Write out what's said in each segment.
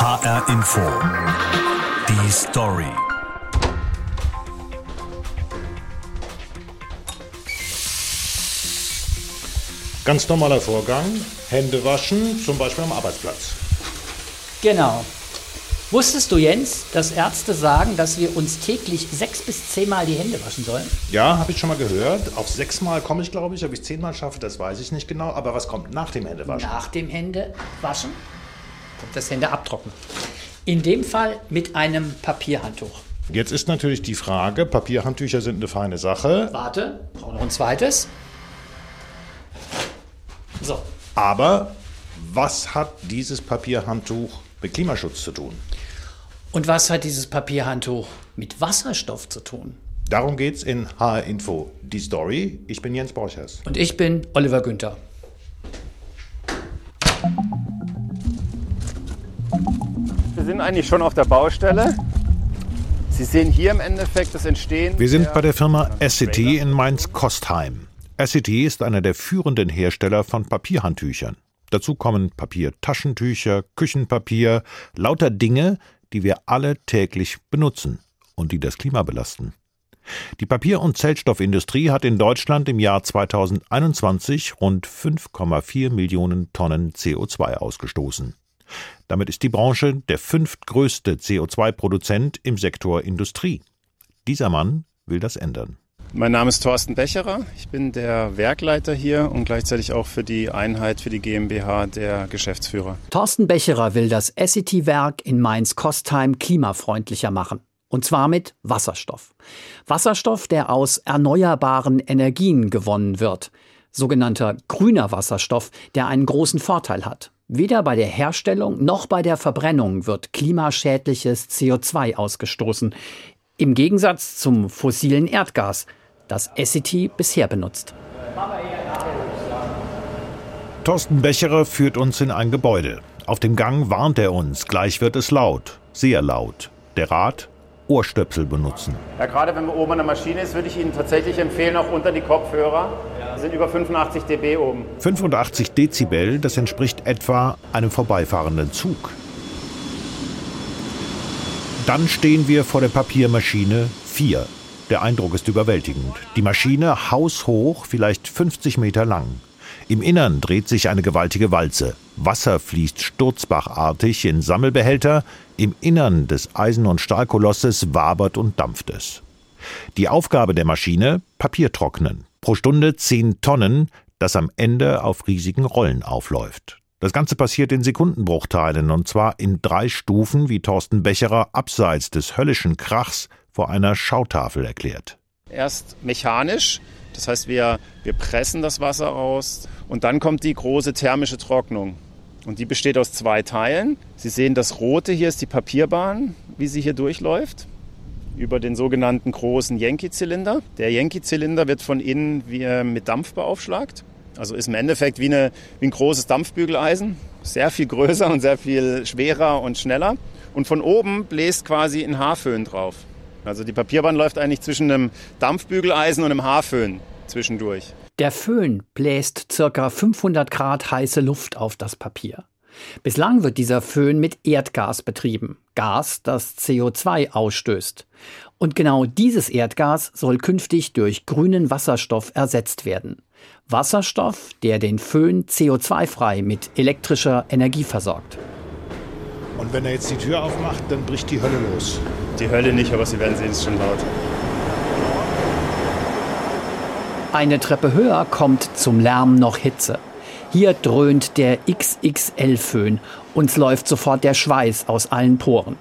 HR Info. Die Story. Ganz normaler Vorgang. Hände waschen, zum Beispiel am Arbeitsplatz. Genau. Wusstest du, Jens, dass Ärzte sagen, dass wir uns täglich sechs bis zehnmal die Hände waschen sollen? Ja, habe ich schon mal gehört. Auf sechsmal komme ich, glaube ich. Ob ich zehnmal schaffe, das weiß ich nicht genau. Aber was kommt nach dem Händewaschen? Nach dem Händewaschen das Hände abtrocknen. In dem Fall mit einem Papierhandtuch. Jetzt ist natürlich die Frage, Papierhandtücher sind eine feine Sache. Warte, brauche noch ein zweites. So. Aber was hat dieses Papierhandtuch mit Klimaschutz zu tun? Und was hat dieses Papierhandtuch mit Wasserstoff zu tun? Darum geht's in HR Info, die Story. Ich bin Jens Borchers. Und ich bin Oliver Günther. Wir sind eigentlich schon auf der Baustelle. Sie sehen hier im Endeffekt das Entstehen. Wir sind bei der Firma Essity in Mainz-Kostheim. Essity ist einer der führenden Hersteller von Papierhandtüchern. Dazu kommen Papiertaschentücher, Küchenpapier, lauter Dinge, die wir alle täglich benutzen und die das Klima belasten. Die Papier- und Zellstoffindustrie hat in Deutschland im Jahr 2021 rund 5,4 Millionen Tonnen CO2 ausgestoßen. Damit ist die Branche der fünftgrößte CO2-Produzent im Sektor Industrie. Dieser Mann will das ändern. Mein Name ist Thorsten Becherer. Ich bin der Werkleiter hier und gleichzeitig auch für die Einheit, für die GmbH der Geschäftsführer. Thorsten Becherer will das Essity-Werk in Mainz-Kostheim klimafreundlicher machen. Und zwar mit Wasserstoff. Wasserstoff, der aus erneuerbaren Energien gewonnen wird. Sogenannter grüner Wasserstoff, der einen großen Vorteil hat. Weder bei der Herstellung noch bei der Verbrennung wird klimaschädliches CO2 ausgestoßen. Im Gegensatz zum fossilen Erdgas, das Essity bisher benutzt. Thorsten Becherer führt uns in ein Gebäude. Auf dem Gang warnt er uns, gleich wird es laut, sehr laut. Der Rat, Ohrstöpsel benutzen. Ja, gerade wenn man oben an der Maschine ist, würde ich Ihnen tatsächlich empfehlen, auch unter die Kopfhörer. Wir sind über 85 dB oben. 85 Dezibel, das entspricht etwa einem vorbeifahrenden Zug. Dann stehen wir vor der Papiermaschine 4. Der Eindruck ist überwältigend. Die Maschine haushoch, vielleicht 50 Meter lang. Im Innern dreht sich eine gewaltige Walze. Wasser fließt sturzbachartig in Sammelbehälter. Im Innern des Eisen- und Stahlkolosses wabert und dampft es. Die Aufgabe der Maschine: Papier trocknen. Pro Stunde 10 Tonnen, das am Ende auf riesigen Rollen aufläuft. Das Ganze passiert in Sekundenbruchteilen und zwar in drei Stufen, wie Thorsten Becherer abseits des höllischen Krachs vor einer Schautafel erklärt. Erst mechanisch, das heißt, wir, wir pressen das Wasser aus und dann kommt die große thermische Trocknung. Und die besteht aus zwei Teilen. Sie sehen, das rote hier ist die Papierbahn, wie sie hier durchläuft, über den sogenannten großen Yankee-Zylinder. Der Yankee-Zylinder wird von innen wie mit Dampf beaufschlagt. Also ist im Endeffekt wie, eine, wie ein großes Dampfbügeleisen, sehr viel größer und sehr viel schwerer und schneller. Und von oben bläst quasi ein Haarföhn drauf. Also die Papierbahn läuft eigentlich zwischen einem Dampfbügeleisen und einem Haarföhn zwischendurch. Der Föhn bläst ca. 500 Grad heiße Luft auf das Papier. Bislang wird dieser Föhn mit Erdgas betrieben, Gas, das CO2 ausstößt. Und genau dieses Erdgas soll künftig durch grünen Wasserstoff ersetzt werden. Wasserstoff, der den Föhn CO2-frei mit elektrischer Energie versorgt. Und wenn er jetzt die Tür aufmacht, dann bricht die Hölle los. Die Hölle nicht, aber Sie werden sehen, es ist schon laut. Eine Treppe höher kommt zum Lärm noch Hitze. Hier dröhnt der XXL-Föhn. Uns läuft sofort der Schweiß aus allen Poren.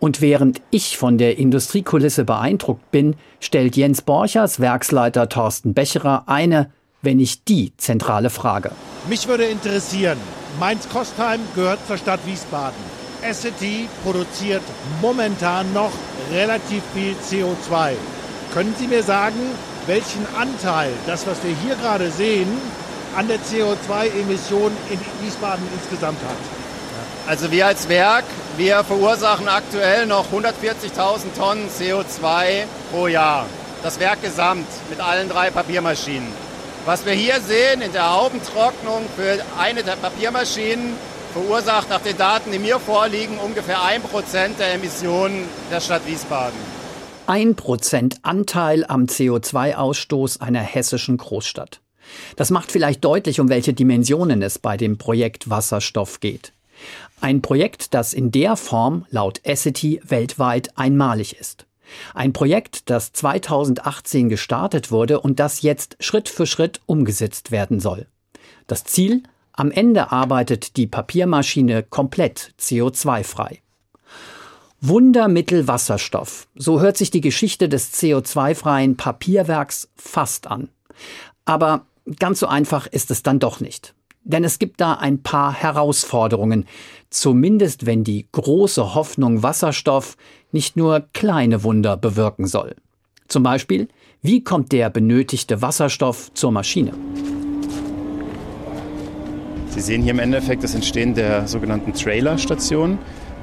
Und während ich von der Industriekulisse beeindruckt bin, stellt Jens Borchers Werksleiter Thorsten Becherer eine, wenn nicht die zentrale Frage. Mich würde interessieren, Mainz-Kostheim gehört zur Stadt Wiesbaden. Essity produziert momentan noch relativ viel CO2. Können Sie mir sagen, welchen Anteil das, was wir hier gerade sehen, an der CO2-Emission in Wiesbaden insgesamt hat? Also wir als Werk, wir verursachen aktuell noch 140.000 Tonnen CO2 pro Jahr. Das Werk gesamt mit allen drei Papiermaschinen. Was wir hier sehen in der Haubentrocknung für eine der Papiermaschinen verursacht nach den Daten, die mir vorliegen, ungefähr ein Prozent der Emissionen der Stadt Wiesbaden. Ein Prozent Anteil am CO2-Ausstoß einer hessischen Großstadt. Das macht vielleicht deutlich, um welche Dimensionen es bei dem Projekt Wasserstoff geht. Ein Projekt, das in der Form laut Essity weltweit einmalig ist. Ein Projekt, das 2018 gestartet wurde und das jetzt Schritt für Schritt umgesetzt werden soll. Das Ziel? Am Ende arbeitet die Papiermaschine komplett CO2-frei. Wundermittel Wasserstoff. So hört sich die Geschichte des CO2-freien Papierwerks fast an. Aber ganz so einfach ist es dann doch nicht. Denn es gibt da ein paar Herausforderungen, zumindest wenn die große Hoffnung Wasserstoff nicht nur kleine Wunder bewirken soll. Zum Beispiel, wie kommt der benötigte Wasserstoff zur Maschine? Sie sehen hier im Endeffekt das Entstehen der sogenannten Trailerstation.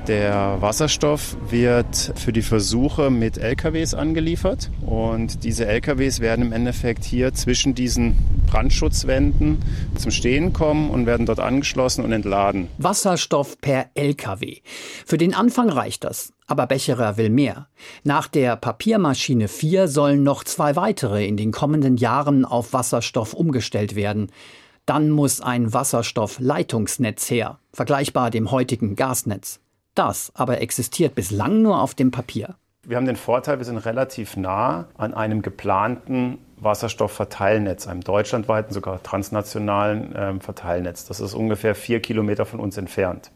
Der Wasserstoff wird für die Versuche mit LKWs angeliefert und diese LKWs werden im Endeffekt hier zwischen diesen Brandschutzwänden zum Stehen kommen und werden dort angeschlossen und entladen. Wasserstoff per LKW. Für den Anfang reicht das. Aber Becherer will mehr. Nach der Papiermaschine 4 sollen noch zwei weitere in den kommenden Jahren auf Wasserstoff umgestellt werden. Dann muss ein Wasserstoffleitungsnetz her, vergleichbar dem heutigen Gasnetz. Das aber existiert bislang nur auf dem Papier. Wir haben den Vorteil, wir sind relativ nah an einem geplanten Wasserstoffverteilnetz, einem deutschlandweiten, sogar transnationalen äh, Verteilnetz. Das ist ungefähr vier Kilometer von uns entfernt.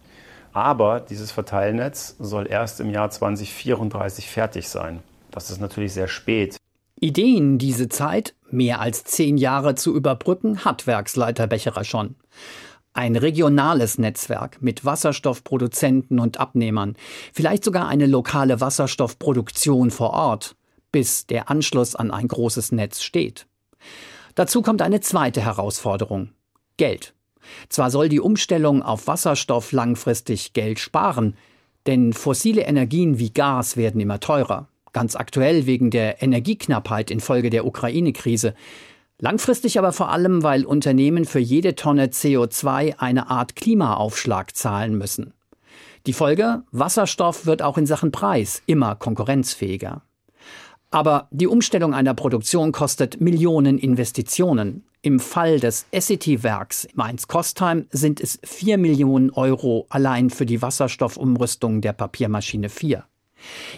Aber dieses Verteilnetz soll erst im Jahr 2034 fertig sein. Das ist natürlich sehr spät. Ideen, diese Zeit, mehr als zehn Jahre zu überbrücken, hat Werksleiter Becherer schon. Ein regionales Netzwerk mit Wasserstoffproduzenten und Abnehmern, vielleicht sogar eine lokale Wasserstoffproduktion vor Ort, bis der Anschluss an ein großes Netz steht. Dazu kommt eine zweite Herausforderung Geld. Zwar soll die Umstellung auf Wasserstoff langfristig Geld sparen, denn fossile Energien wie Gas werden immer teurer, ganz aktuell wegen der Energieknappheit infolge der Ukraine-Krise, Langfristig aber vor allem, weil Unternehmen für jede Tonne CO2 eine Art Klimaaufschlag zahlen müssen. Die Folge? Wasserstoff wird auch in Sachen Preis immer konkurrenzfähiger. Aber die Umstellung einer Produktion kostet Millionen Investitionen. Im Fall des SET-Werks Mainz-Kostheim sind es 4 Millionen Euro allein für die Wasserstoffumrüstung der Papiermaschine 4.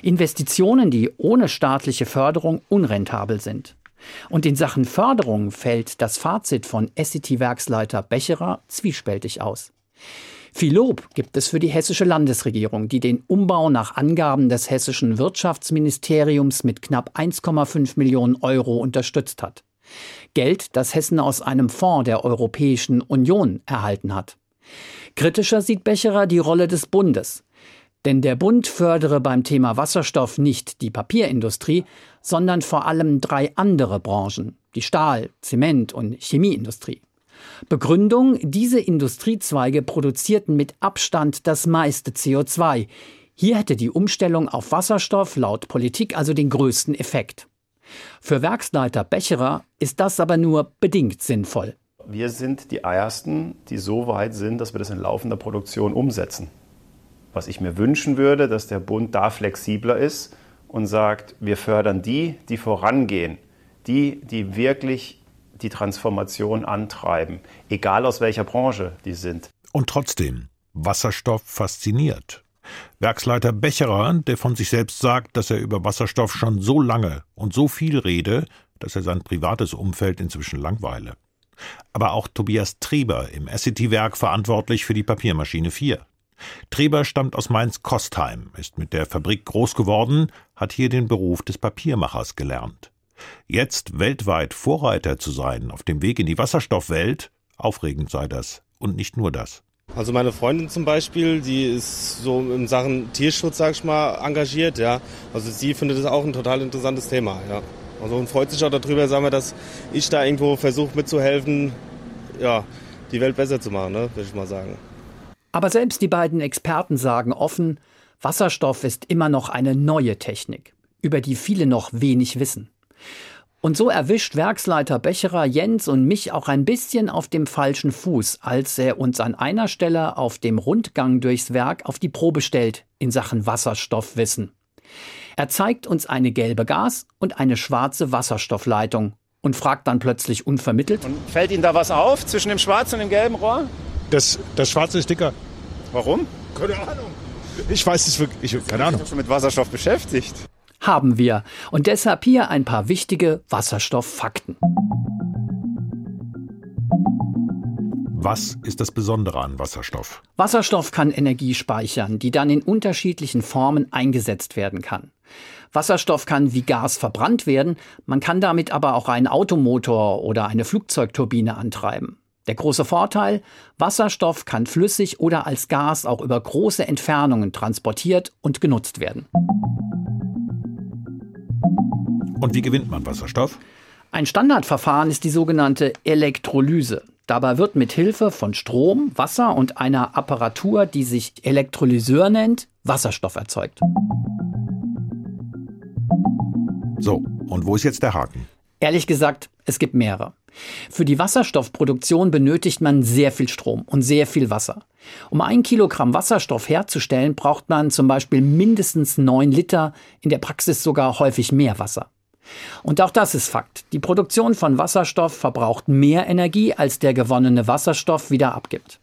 Investitionen, die ohne staatliche Förderung unrentabel sind. Und in Sachen Förderung fällt das Fazit von SCT-Werksleiter Becherer zwiespältig aus. Viel Lob gibt es für die hessische Landesregierung, die den Umbau nach Angaben des hessischen Wirtschaftsministeriums mit knapp 1,5 Millionen Euro unterstützt hat. Geld, das Hessen aus einem Fonds der Europäischen Union erhalten hat. Kritischer sieht Becherer die Rolle des Bundes. Denn der Bund fördere beim Thema Wasserstoff nicht die Papierindustrie, sondern vor allem drei andere Branchen, die Stahl-, Zement- und Chemieindustrie. Begründung, diese Industriezweige produzierten mit Abstand das meiste CO2. Hier hätte die Umstellung auf Wasserstoff laut Politik also den größten Effekt. Für Werksleiter Becherer ist das aber nur bedingt sinnvoll. Wir sind die Ersten, die so weit sind, dass wir das in laufender Produktion umsetzen. Was ich mir wünschen würde, dass der Bund da flexibler ist und sagt, wir fördern die, die vorangehen, die, die wirklich die Transformation antreiben, egal aus welcher Branche die sind. Und trotzdem, Wasserstoff fasziniert. Werksleiter Becherer, der von sich selbst sagt, dass er über Wasserstoff schon so lange und so viel rede, dass er sein privates Umfeld inzwischen langweile. Aber auch Tobias Treber im SCT-Werk verantwortlich für die Papiermaschine 4. Treber stammt aus Mainz-Kostheim, ist mit der Fabrik groß geworden, hat hier den Beruf des Papiermachers gelernt. Jetzt weltweit Vorreiter zu sein auf dem Weg in die Wasserstoffwelt, aufregend sei das. Und nicht nur das. Also meine Freundin zum Beispiel, die ist so in Sachen Tierschutz, sag ich mal, engagiert, ja. Also sie findet es auch ein total interessantes Thema, ja. Also und freut sich auch darüber, sagen wir, dass ich da irgendwo versuche mitzuhelfen, ja, die Welt besser zu machen, ne, würde ich mal sagen. Aber selbst die beiden Experten sagen offen, Wasserstoff ist immer noch eine neue Technik, über die viele noch wenig wissen. Und so erwischt Werksleiter Becherer Jens und mich auch ein bisschen auf dem falschen Fuß, als er uns an einer Stelle auf dem Rundgang durchs Werk auf die Probe stellt in Sachen Wasserstoffwissen. Er zeigt uns eine gelbe Gas- und eine schwarze Wasserstoffleitung und fragt dann plötzlich unvermittelt. Und fällt Ihnen da was auf zwischen dem schwarzen und dem gelben Rohr? Das, das schwarze ist dicker. Warum? Keine Ahnung. Ich weiß es wirklich. Ich, keine Ahnung. Ich bin schon mit Wasserstoff beschäftigt. Haben wir. Und deshalb hier ein paar wichtige Wasserstofffakten. Was ist das Besondere an Wasserstoff? Wasserstoff kann Energie speichern, die dann in unterschiedlichen Formen eingesetzt werden kann. Wasserstoff kann wie Gas verbrannt werden, man kann damit aber auch einen Automotor oder eine Flugzeugturbine antreiben. Der große Vorteil, Wasserstoff kann flüssig oder als Gas auch über große Entfernungen transportiert und genutzt werden. Und wie gewinnt man Wasserstoff? Ein Standardverfahren ist die sogenannte Elektrolyse. Dabei wird mit Hilfe von Strom, Wasser und einer Apparatur, die sich Elektrolyseur nennt, Wasserstoff erzeugt. So, und wo ist jetzt der Haken? Ehrlich gesagt, es gibt mehrere. Für die Wasserstoffproduktion benötigt man sehr viel Strom und sehr viel Wasser. Um ein Kilogramm Wasserstoff herzustellen, braucht man zum Beispiel mindestens neun Liter, in der Praxis sogar häufig mehr Wasser. Und auch das ist Fakt. Die Produktion von Wasserstoff verbraucht mehr Energie, als der gewonnene Wasserstoff wieder abgibt.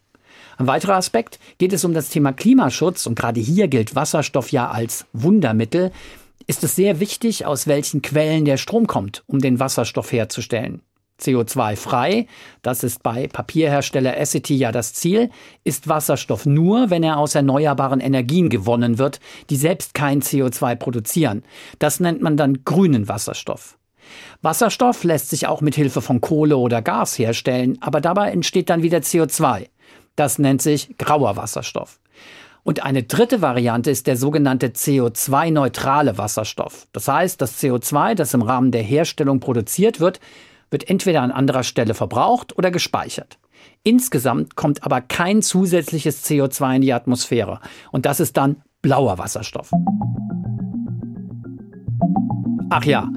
Ein weiterer Aspekt geht es um das Thema Klimaschutz und gerade hier gilt Wasserstoff ja als Wundermittel. Ist es sehr wichtig, aus welchen Quellen der Strom kommt, um den Wasserstoff herzustellen. CO2-frei, das ist bei Papierhersteller Essity ja das Ziel, ist Wasserstoff nur, wenn er aus erneuerbaren Energien gewonnen wird, die selbst kein CO2 produzieren. Das nennt man dann grünen Wasserstoff. Wasserstoff lässt sich auch mit Hilfe von Kohle oder Gas herstellen, aber dabei entsteht dann wieder CO2. Das nennt sich grauer Wasserstoff. Und eine dritte Variante ist der sogenannte CO2-neutrale Wasserstoff. Das heißt, das CO2, das im Rahmen der Herstellung produziert wird, wird entweder an anderer Stelle verbraucht oder gespeichert. Insgesamt kommt aber kein zusätzliches CO2 in die Atmosphäre. Und das ist dann blauer Wasserstoff. Ach ja,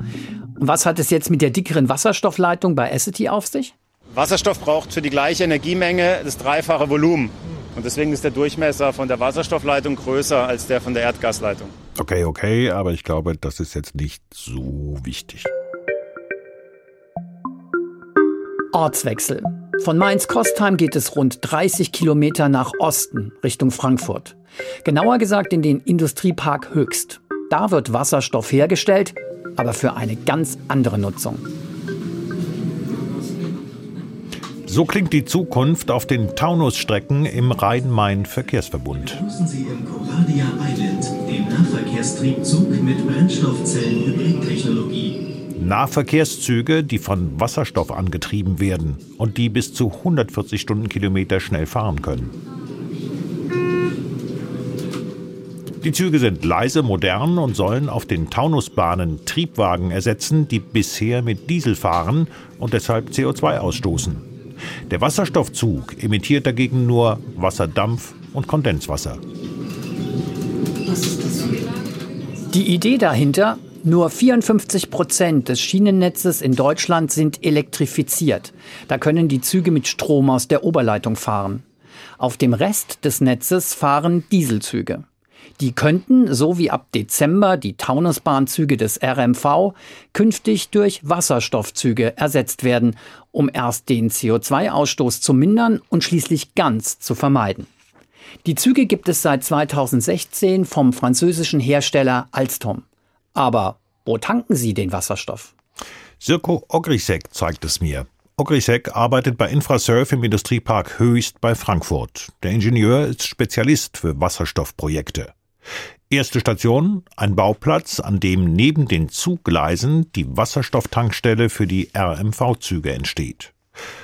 und was hat es jetzt mit der dickeren Wasserstoffleitung bei Essity auf sich? Wasserstoff braucht für die gleiche Energiemenge das dreifache Volumen. Und deswegen ist der Durchmesser von der Wasserstoffleitung größer als der von der Erdgasleitung. Okay, okay, aber ich glaube, das ist jetzt nicht so wichtig. Ortswechsel. Von Mainz-Kostheim geht es rund 30 Kilometer nach Osten, Richtung Frankfurt. Genauer gesagt in den Industriepark Höchst. Da wird Wasserstoff hergestellt, aber für eine ganz andere Nutzung. So klingt die Zukunft auf den Taunusstrecken im Rhein-Main-Verkehrsverbund. Begrüßen Sie im Coradia Island, dem Nahverkehrstriebzug mit Brennstoffzellen-Hybridtechnologie. Nahverkehrszüge, die von Wasserstoff angetrieben werden und die bis zu 140 Stundenkilometer schnell fahren können. Die Züge sind leise, modern und sollen auf den Taunusbahnen Triebwagen ersetzen, die bisher mit Diesel fahren und deshalb CO2 ausstoßen. Der Wasserstoffzug emittiert dagegen nur Wasserdampf und Kondenswasser. Die Idee dahinter, nur 54 Prozent des Schienennetzes in Deutschland sind elektrifiziert. Da können die Züge mit Strom aus der Oberleitung fahren. Auf dem Rest des Netzes fahren Dieselzüge. Die könnten, so wie ab Dezember die Taunusbahnzüge des RMV, künftig durch Wasserstoffzüge ersetzt werden, um erst den CO2-Ausstoß zu mindern und schließlich ganz zu vermeiden. Die Züge gibt es seit 2016 vom französischen Hersteller Alstom. Aber wo tanken Sie den Wasserstoff? Sirko Ogrisek zeigt es mir. Ogrisek arbeitet bei Infrasurf im Industriepark Höchst bei Frankfurt. Der Ingenieur ist Spezialist für Wasserstoffprojekte. Erste Station, ein Bauplatz, an dem neben den Zuggleisen die Wasserstofftankstelle für die RMV-Züge entsteht.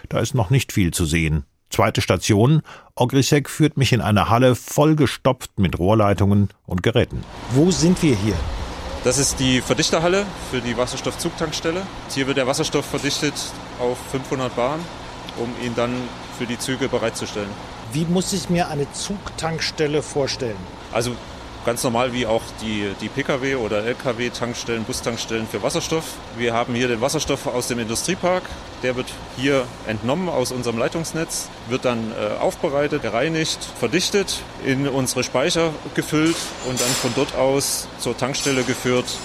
Da ist noch nicht viel zu sehen. Zweite Station, Ogrisek führt mich in eine Halle vollgestopft mit Rohrleitungen und Geräten. Wo sind wir hier? Das ist die Verdichterhalle für die Wasserstoffzugtankstelle. Hier wird der Wasserstoff verdichtet auf 500 Bar, um ihn dann für die Züge bereitzustellen. Wie muss ich mir eine Zugtankstelle vorstellen? Also ganz normal wie auch die, die Pkw- oder Lkw-Tankstellen, Bustankstellen für Wasserstoff. Wir haben hier den Wasserstoff aus dem Industriepark. Der wird hier entnommen aus unserem Leitungsnetz, wird dann äh, aufbereitet, gereinigt, verdichtet, in unsere Speicher gefüllt und dann von dort aus zur Tankstelle geführt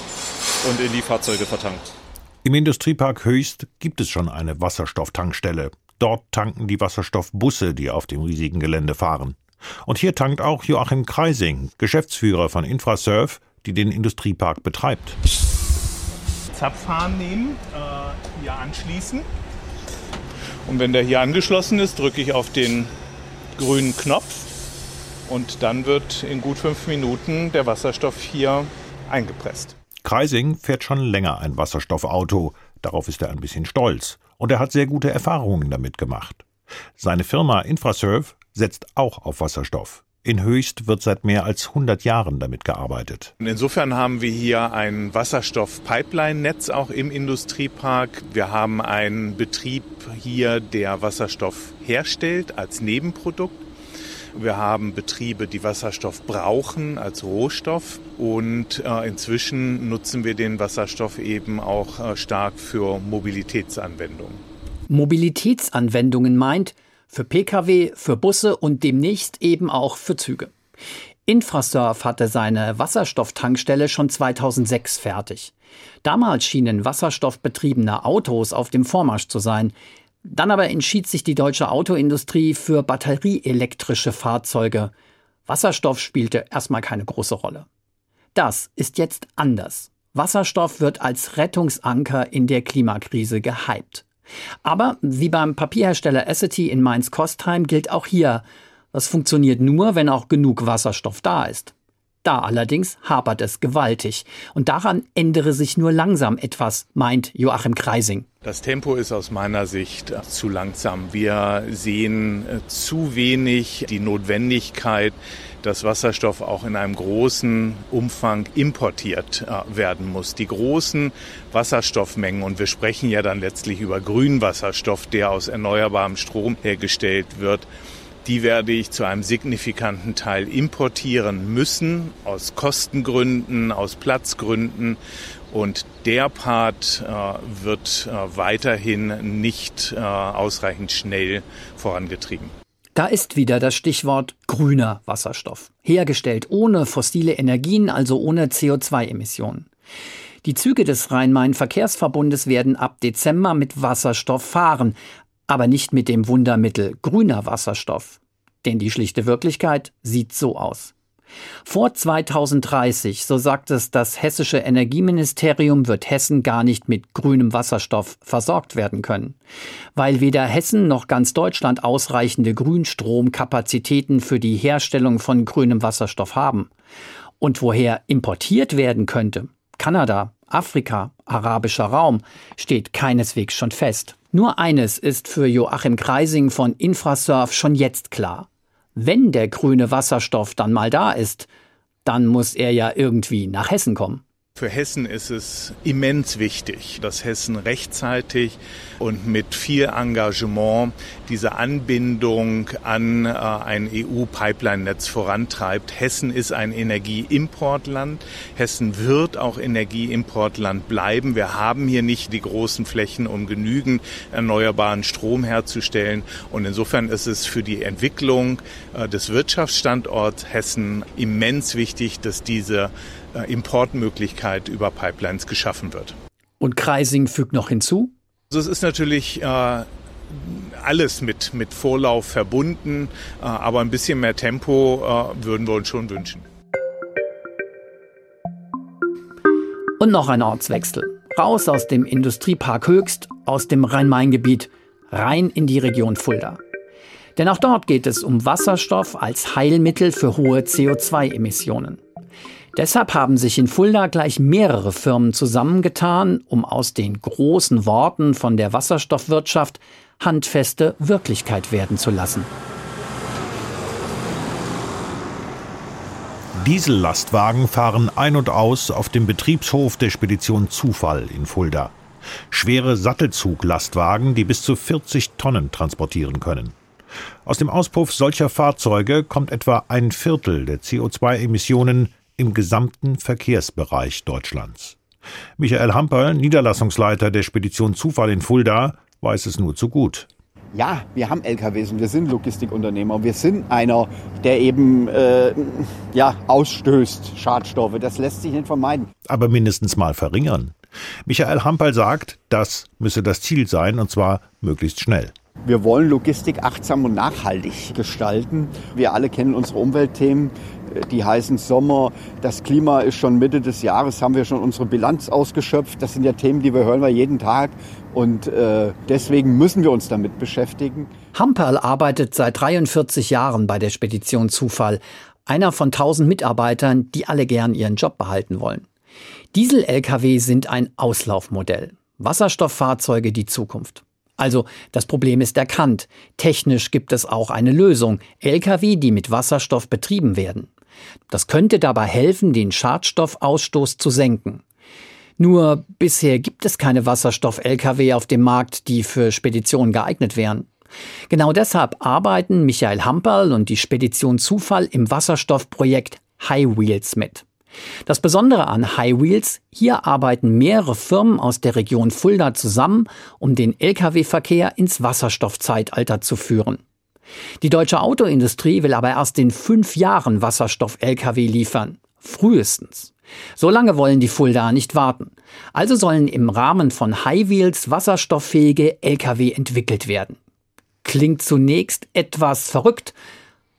und in die Fahrzeuge vertankt. Im Industriepark Höchst gibt es schon eine Wasserstofftankstelle. Dort tanken die Wasserstoffbusse, die auf dem riesigen Gelände fahren. Und hier tankt auch Joachim Kreising, Geschäftsführer von Infrasurf, die den Industriepark betreibt. Zapfhahn nehmen, äh, hier anschließen. Und wenn der hier angeschlossen ist, drücke ich auf den grünen Knopf und dann wird in gut fünf Minuten der Wasserstoff hier eingepresst. Kreising fährt schon länger ein Wasserstoffauto. Darauf ist er ein bisschen stolz. Und er hat sehr gute Erfahrungen damit gemacht. Seine Firma Infrasurf setzt auch auf Wasserstoff. In Höchst wird seit mehr als 100 Jahren damit gearbeitet. Insofern haben wir hier ein Wasserstoff-Pipeline-Netz auch im Industriepark. Wir haben einen Betrieb hier, der Wasserstoff herstellt als Nebenprodukt. Wir haben Betriebe, die Wasserstoff brauchen als Rohstoff und äh, inzwischen nutzen wir den Wasserstoff eben auch äh, stark für Mobilitätsanwendungen. Mobilitätsanwendungen meint, für Pkw, für Busse und demnächst eben auch für Züge. Infrasurf hatte seine Wasserstofftankstelle schon 2006 fertig. Damals schienen wasserstoffbetriebene Autos auf dem Vormarsch zu sein. Dann aber entschied sich die deutsche Autoindustrie für batterieelektrische Fahrzeuge. Wasserstoff spielte erstmal keine große Rolle. Das ist jetzt anders. Wasserstoff wird als Rettungsanker in der Klimakrise gehypt. Aber wie beim Papierhersteller Essity in Mainz-Kostheim gilt auch hier, das funktioniert nur, wenn auch genug Wasserstoff da ist. Da allerdings hapert es gewaltig. Und daran ändere sich nur langsam etwas, meint Joachim Kreising. Das Tempo ist aus meiner Sicht zu langsam. Wir sehen äh, zu wenig die Notwendigkeit, dass Wasserstoff auch in einem großen Umfang importiert äh, werden muss. Die großen Wasserstoffmengen, und wir sprechen ja dann letztlich über Grünwasserstoff, der aus erneuerbarem Strom hergestellt wird, die werde ich zu einem signifikanten Teil importieren müssen, aus Kostengründen, aus Platzgründen. Und der Part äh, wird äh, weiterhin nicht äh, ausreichend schnell vorangetrieben. Da ist wieder das Stichwort grüner Wasserstoff. Hergestellt ohne fossile Energien, also ohne CO2-Emissionen. Die Züge des Rhein-Main-Verkehrsverbundes werden ab Dezember mit Wasserstoff fahren, aber nicht mit dem Wundermittel grüner Wasserstoff. Denn die schlichte Wirklichkeit sieht so aus. Vor 2030, so sagt es das hessische Energieministerium, wird Hessen gar nicht mit grünem Wasserstoff versorgt werden können, weil weder Hessen noch ganz Deutschland ausreichende Grünstromkapazitäten für die Herstellung von grünem Wasserstoff haben. Und woher importiert werden könnte, Kanada, Afrika, arabischer Raum, steht keineswegs schon fest. Nur eines ist für Joachim Kreising von Infrasurf schon jetzt klar wenn der grüne Wasserstoff dann mal da ist, dann muss er ja irgendwie nach Hessen kommen. Für Hessen ist es immens wichtig, dass Hessen rechtzeitig und mit viel Engagement diese Anbindung an äh, ein EU-Pipeline-Netz vorantreibt. Hessen ist ein Energieimportland. Hessen wird auch Energieimportland bleiben. Wir haben hier nicht die großen Flächen, um genügend erneuerbaren Strom herzustellen. Und insofern ist es für die Entwicklung äh, des Wirtschaftsstandorts Hessen immens wichtig, dass diese Importmöglichkeit über Pipelines geschaffen wird. Und Kreising fügt noch hinzu? Also es ist natürlich äh, alles mit, mit Vorlauf verbunden, äh, aber ein bisschen mehr Tempo äh, würden wir uns schon wünschen. Und noch ein Ortswechsel. Raus aus dem Industriepark Höchst, aus dem Rhein-Main-Gebiet, rein in die Region Fulda. Denn auch dort geht es um Wasserstoff als Heilmittel für hohe CO2-Emissionen. Deshalb haben sich in Fulda gleich mehrere Firmen zusammengetan, um aus den großen Worten von der Wasserstoffwirtschaft handfeste Wirklichkeit werden zu lassen. Diesellastwagen fahren ein und aus auf dem Betriebshof der Spedition Zufall in Fulda. Schwere Sattelzuglastwagen, die bis zu 40 Tonnen transportieren können. Aus dem Auspuff solcher Fahrzeuge kommt etwa ein Viertel der CO2-Emissionen im gesamten Verkehrsbereich Deutschlands. Michael Hamperl, Niederlassungsleiter der Spedition Zufall in Fulda, weiß es nur zu gut. Ja, wir haben LKWs und wir sind Logistikunternehmer. Wir sind einer, der eben äh, ja, ausstößt Schadstoffe. Das lässt sich nicht vermeiden. Aber mindestens mal verringern. Michael Hamperl sagt, das müsse das Ziel sein und zwar möglichst schnell. Wir wollen Logistik achtsam und nachhaltig gestalten. Wir alle kennen unsere Umweltthemen die heißen Sommer, das Klima ist schon Mitte des Jahres, haben wir schon unsere Bilanz ausgeschöpft. Das sind ja Themen, die wir hören wir jeden Tag und äh, deswegen müssen wir uns damit beschäftigen. Hamperl arbeitet seit 43 Jahren bei der Spedition Zufall, einer von 1000 Mitarbeitern, die alle gern ihren Job behalten wollen. Diesel-Lkw sind ein Auslaufmodell. Wasserstofffahrzeuge die Zukunft. Also das Problem ist erkannt. Technisch gibt es auch eine Lösung. Lkw, die mit Wasserstoff betrieben werden. Das könnte dabei helfen, den Schadstoffausstoß zu senken. Nur bisher gibt es keine Wasserstoff-Lkw auf dem Markt, die für Speditionen geeignet wären. Genau deshalb arbeiten Michael Hamperl und die Spedition Zufall im Wasserstoffprojekt High Wheels mit. Das Besondere an High Wheels, hier arbeiten mehrere Firmen aus der Region Fulda zusammen, um den Lkw-Verkehr ins Wasserstoffzeitalter zu führen. Die deutsche Autoindustrie will aber erst in fünf Jahren Wasserstoff-Lkw liefern. Frühestens. So lange wollen die Fulda nicht warten. Also sollen im Rahmen von High Wheels wasserstofffähige Lkw entwickelt werden. Klingt zunächst etwas verrückt,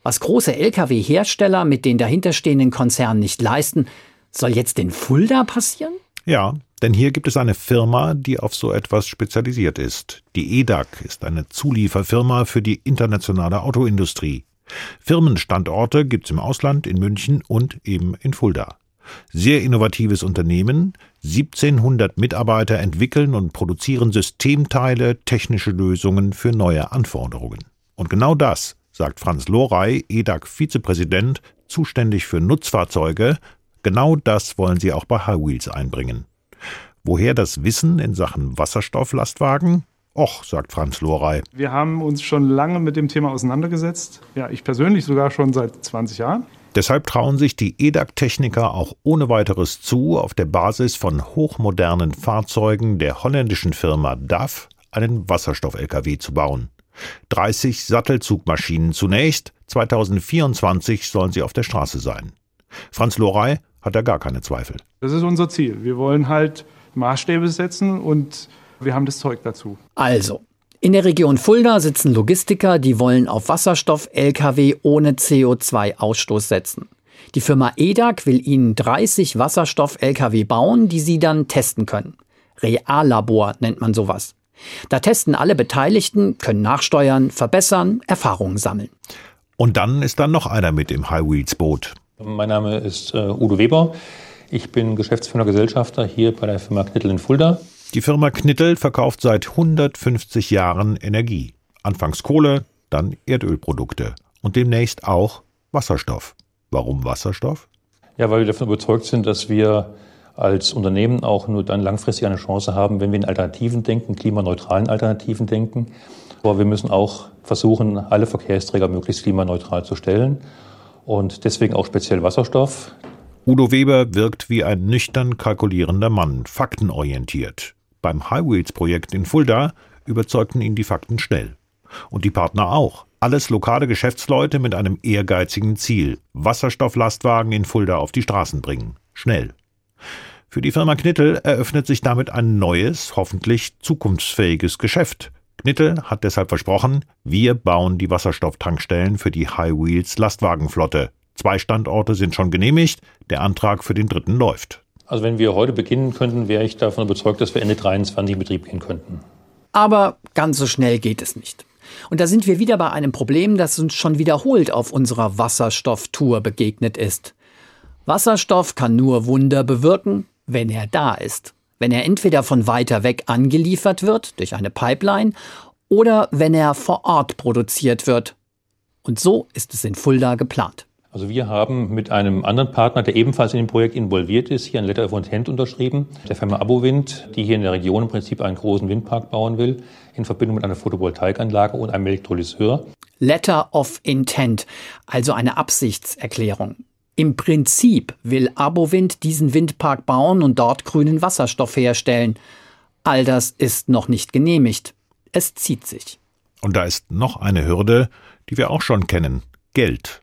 was große Lkw-Hersteller mit den dahinterstehenden Konzernen nicht leisten, soll jetzt in Fulda passieren? Ja, denn hier gibt es eine Firma, die auf so etwas spezialisiert ist. Die EDAG ist eine Zulieferfirma für die internationale Autoindustrie. Firmenstandorte gibt's im Ausland, in München und eben in Fulda. Sehr innovatives Unternehmen, 1700 Mitarbeiter entwickeln und produzieren Systemteile, technische Lösungen für neue Anforderungen. Und genau das sagt Franz Lorey, EDAG-Vizepräsident, zuständig für Nutzfahrzeuge. Genau das wollen sie auch bei High Wheels einbringen. Woher das Wissen in Sachen Wasserstofflastwagen? Och, sagt Franz Lorey. Wir haben uns schon lange mit dem Thema auseinandergesetzt. Ja, ich persönlich sogar schon seit 20 Jahren. Deshalb trauen sich die EDAG-Techniker auch ohne weiteres zu, auf der Basis von hochmodernen Fahrzeugen der holländischen Firma DAF einen Wasserstoff-Lkw zu bauen. 30 Sattelzugmaschinen zunächst, 2024 sollen sie auf der Straße sein. Franz Lorey hat da gar keine Zweifel. Das ist unser Ziel. Wir wollen halt Maßstäbe setzen und wir haben das Zeug dazu. Also, in der Region Fulda sitzen Logistiker, die wollen auf Wasserstoff-Lkw ohne CO2-Ausstoß setzen. Die Firma EDAG will ihnen 30 Wasserstoff-Lkw bauen, die sie dann testen können. Reallabor nennt man sowas. Da testen alle Beteiligten, können nachsteuern, verbessern, Erfahrungen sammeln. Und dann ist da noch einer mit im High Wheels Boot. Mein Name ist äh, Udo Weber. Ich bin Geschäftsführer Gesellschafter hier bei der Firma Knittel in Fulda. Die Firma Knittel verkauft seit 150 Jahren Energie. Anfangs Kohle, dann Erdölprodukte und demnächst auch Wasserstoff. Warum Wasserstoff? Ja, weil wir davon überzeugt sind, dass wir als Unternehmen auch nur dann langfristig eine Chance haben, wenn wir in Alternativen denken, klimaneutralen Alternativen denken. Aber wir müssen auch versuchen, alle Verkehrsträger möglichst klimaneutral zu stellen und deswegen auch speziell Wasserstoff. Udo Weber wirkt wie ein nüchtern kalkulierender Mann, faktenorientiert. Beim Highways-Projekt in Fulda überzeugten ihn die Fakten schnell. Und die Partner auch. Alles lokale Geschäftsleute mit einem ehrgeizigen Ziel. Wasserstofflastwagen in Fulda auf die Straßen bringen. Schnell. Für die Firma Knittel eröffnet sich damit ein neues, hoffentlich zukunftsfähiges Geschäft. Knittel hat deshalb versprochen, wir bauen die Wasserstofftankstellen für die High Wheels Lastwagenflotte. Zwei Standorte sind schon genehmigt, der Antrag für den dritten läuft. Also wenn wir heute beginnen könnten, wäre ich davon überzeugt, dass wir Ende 23 in Betrieb gehen könnten. Aber ganz so schnell geht es nicht. Und da sind wir wieder bei einem Problem, das uns schon wiederholt auf unserer Wasserstofftour begegnet ist. Wasserstoff kann nur Wunder bewirken, wenn er da ist. Wenn er entweder von weiter weg angeliefert wird durch eine Pipeline oder wenn er vor Ort produziert wird. Und so ist es in Fulda geplant. Also wir haben mit einem anderen Partner, der ebenfalls in dem Projekt involviert ist, hier ein Letter of Intent unterschrieben, der Firma Abowind, die hier in der Region im Prinzip einen großen Windpark bauen will, in Verbindung mit einer Photovoltaikanlage und einem Elektrolyseur. Letter of Intent, also eine Absichtserklärung. Im Prinzip will Abowind diesen Windpark bauen und dort grünen Wasserstoff herstellen. All das ist noch nicht genehmigt. Es zieht sich. Und da ist noch eine Hürde, die wir auch schon kennen. Geld.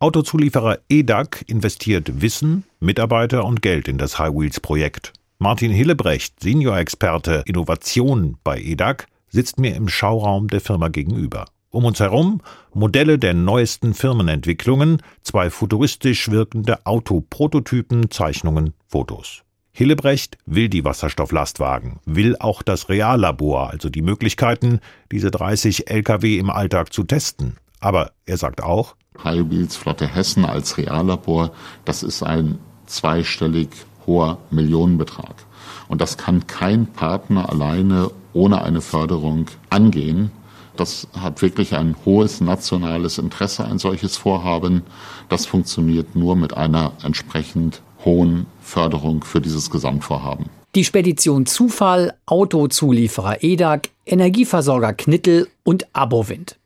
Autozulieferer EDAG investiert Wissen, Mitarbeiter und Geld in das High Wheels Projekt. Martin Hillebrecht, Senior-Experte Innovation bei EDAG, sitzt mir im Schauraum der Firma gegenüber. Um uns herum Modelle der neuesten Firmenentwicklungen, zwei futuristisch wirkende Autoprototypen, Zeichnungen, Fotos. Hillebrecht will die Wasserstofflastwagen, will auch das Reallabor, also die Möglichkeiten, diese 30 Lkw im Alltag zu testen. Aber er sagt auch, High Wheels Flotte Hessen als Reallabor, das ist ein zweistellig hoher Millionenbetrag. Und das kann kein Partner alleine ohne eine Förderung angehen. Das hat wirklich ein hohes nationales Interesse, ein solches Vorhaben. Das funktioniert nur mit einer entsprechend hohen Förderung für dieses Gesamtvorhaben. Die Spedition Zufall, Autozulieferer EDAG, Energieversorger Knittel und Abowind.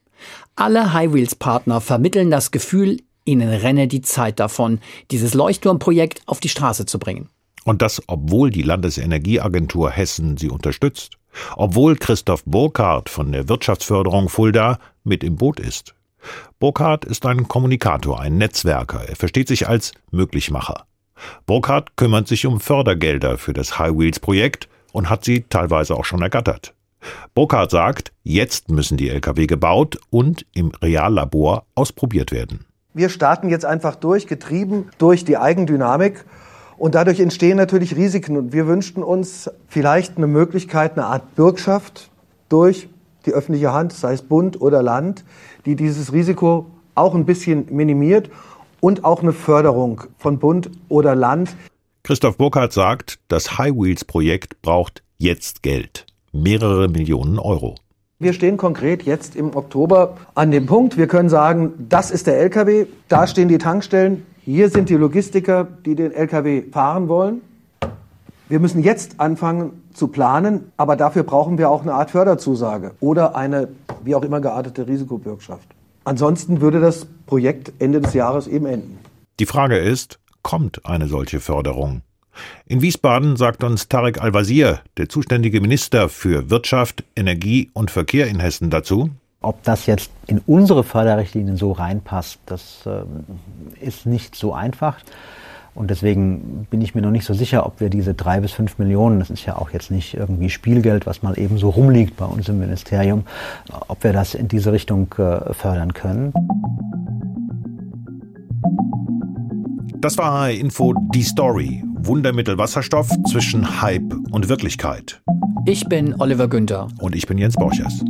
Alle Highwheels-Partner vermitteln das Gefühl, ihnen renne die Zeit davon, dieses Leuchtturmprojekt auf die Straße zu bringen. Und das, obwohl die Landesenergieagentur Hessen sie unterstützt obwohl Christoph Burkhardt von der Wirtschaftsförderung Fulda mit im Boot ist. Burkhardt ist ein Kommunikator, ein Netzwerker. Er versteht sich als Möglichmacher. Burkhardt kümmert sich um Fördergelder für das High Wheels Projekt und hat sie teilweise auch schon ergattert. Burkhardt sagt, jetzt müssen die Lkw gebaut und im Reallabor ausprobiert werden. Wir starten jetzt einfach durch, getrieben durch die Eigendynamik und dadurch entstehen natürlich Risiken. Und wir wünschten uns vielleicht eine Möglichkeit, eine Art Bürgschaft durch die öffentliche Hand, sei es Bund oder Land, die dieses Risiko auch ein bisschen minimiert und auch eine Förderung von Bund oder Land. Christoph Burkhardt sagt, das High Wheels Projekt braucht jetzt Geld. Mehrere Millionen Euro. Wir stehen konkret jetzt im Oktober an dem Punkt, wir können sagen, das ist der LKW, da stehen die Tankstellen, hier sind die Logistiker, die den Lkw fahren wollen. Wir müssen jetzt anfangen zu planen, aber dafür brauchen wir auch eine Art Förderzusage oder eine wie auch immer geartete Risikobürgschaft. Ansonsten würde das Projekt Ende des Jahres eben enden. Die Frage ist, kommt eine solche Förderung? In Wiesbaden sagt uns Tarek Al-Wazir, der zuständige Minister für Wirtschaft, Energie und Verkehr in Hessen dazu. Ob das jetzt in unsere Förderrichtlinien so reinpasst, das äh, ist nicht so einfach. Und deswegen bin ich mir noch nicht so sicher, ob wir diese drei bis fünf Millionen, das ist ja auch jetzt nicht irgendwie Spielgeld, was mal eben so rumliegt bei uns im Ministerium, ob wir das in diese Richtung äh, fördern können. Das war Info Die Story. Wundermittel Wasserstoff zwischen Hype und Wirklichkeit. Ich bin Oliver Günther. Und ich bin Jens Borchers.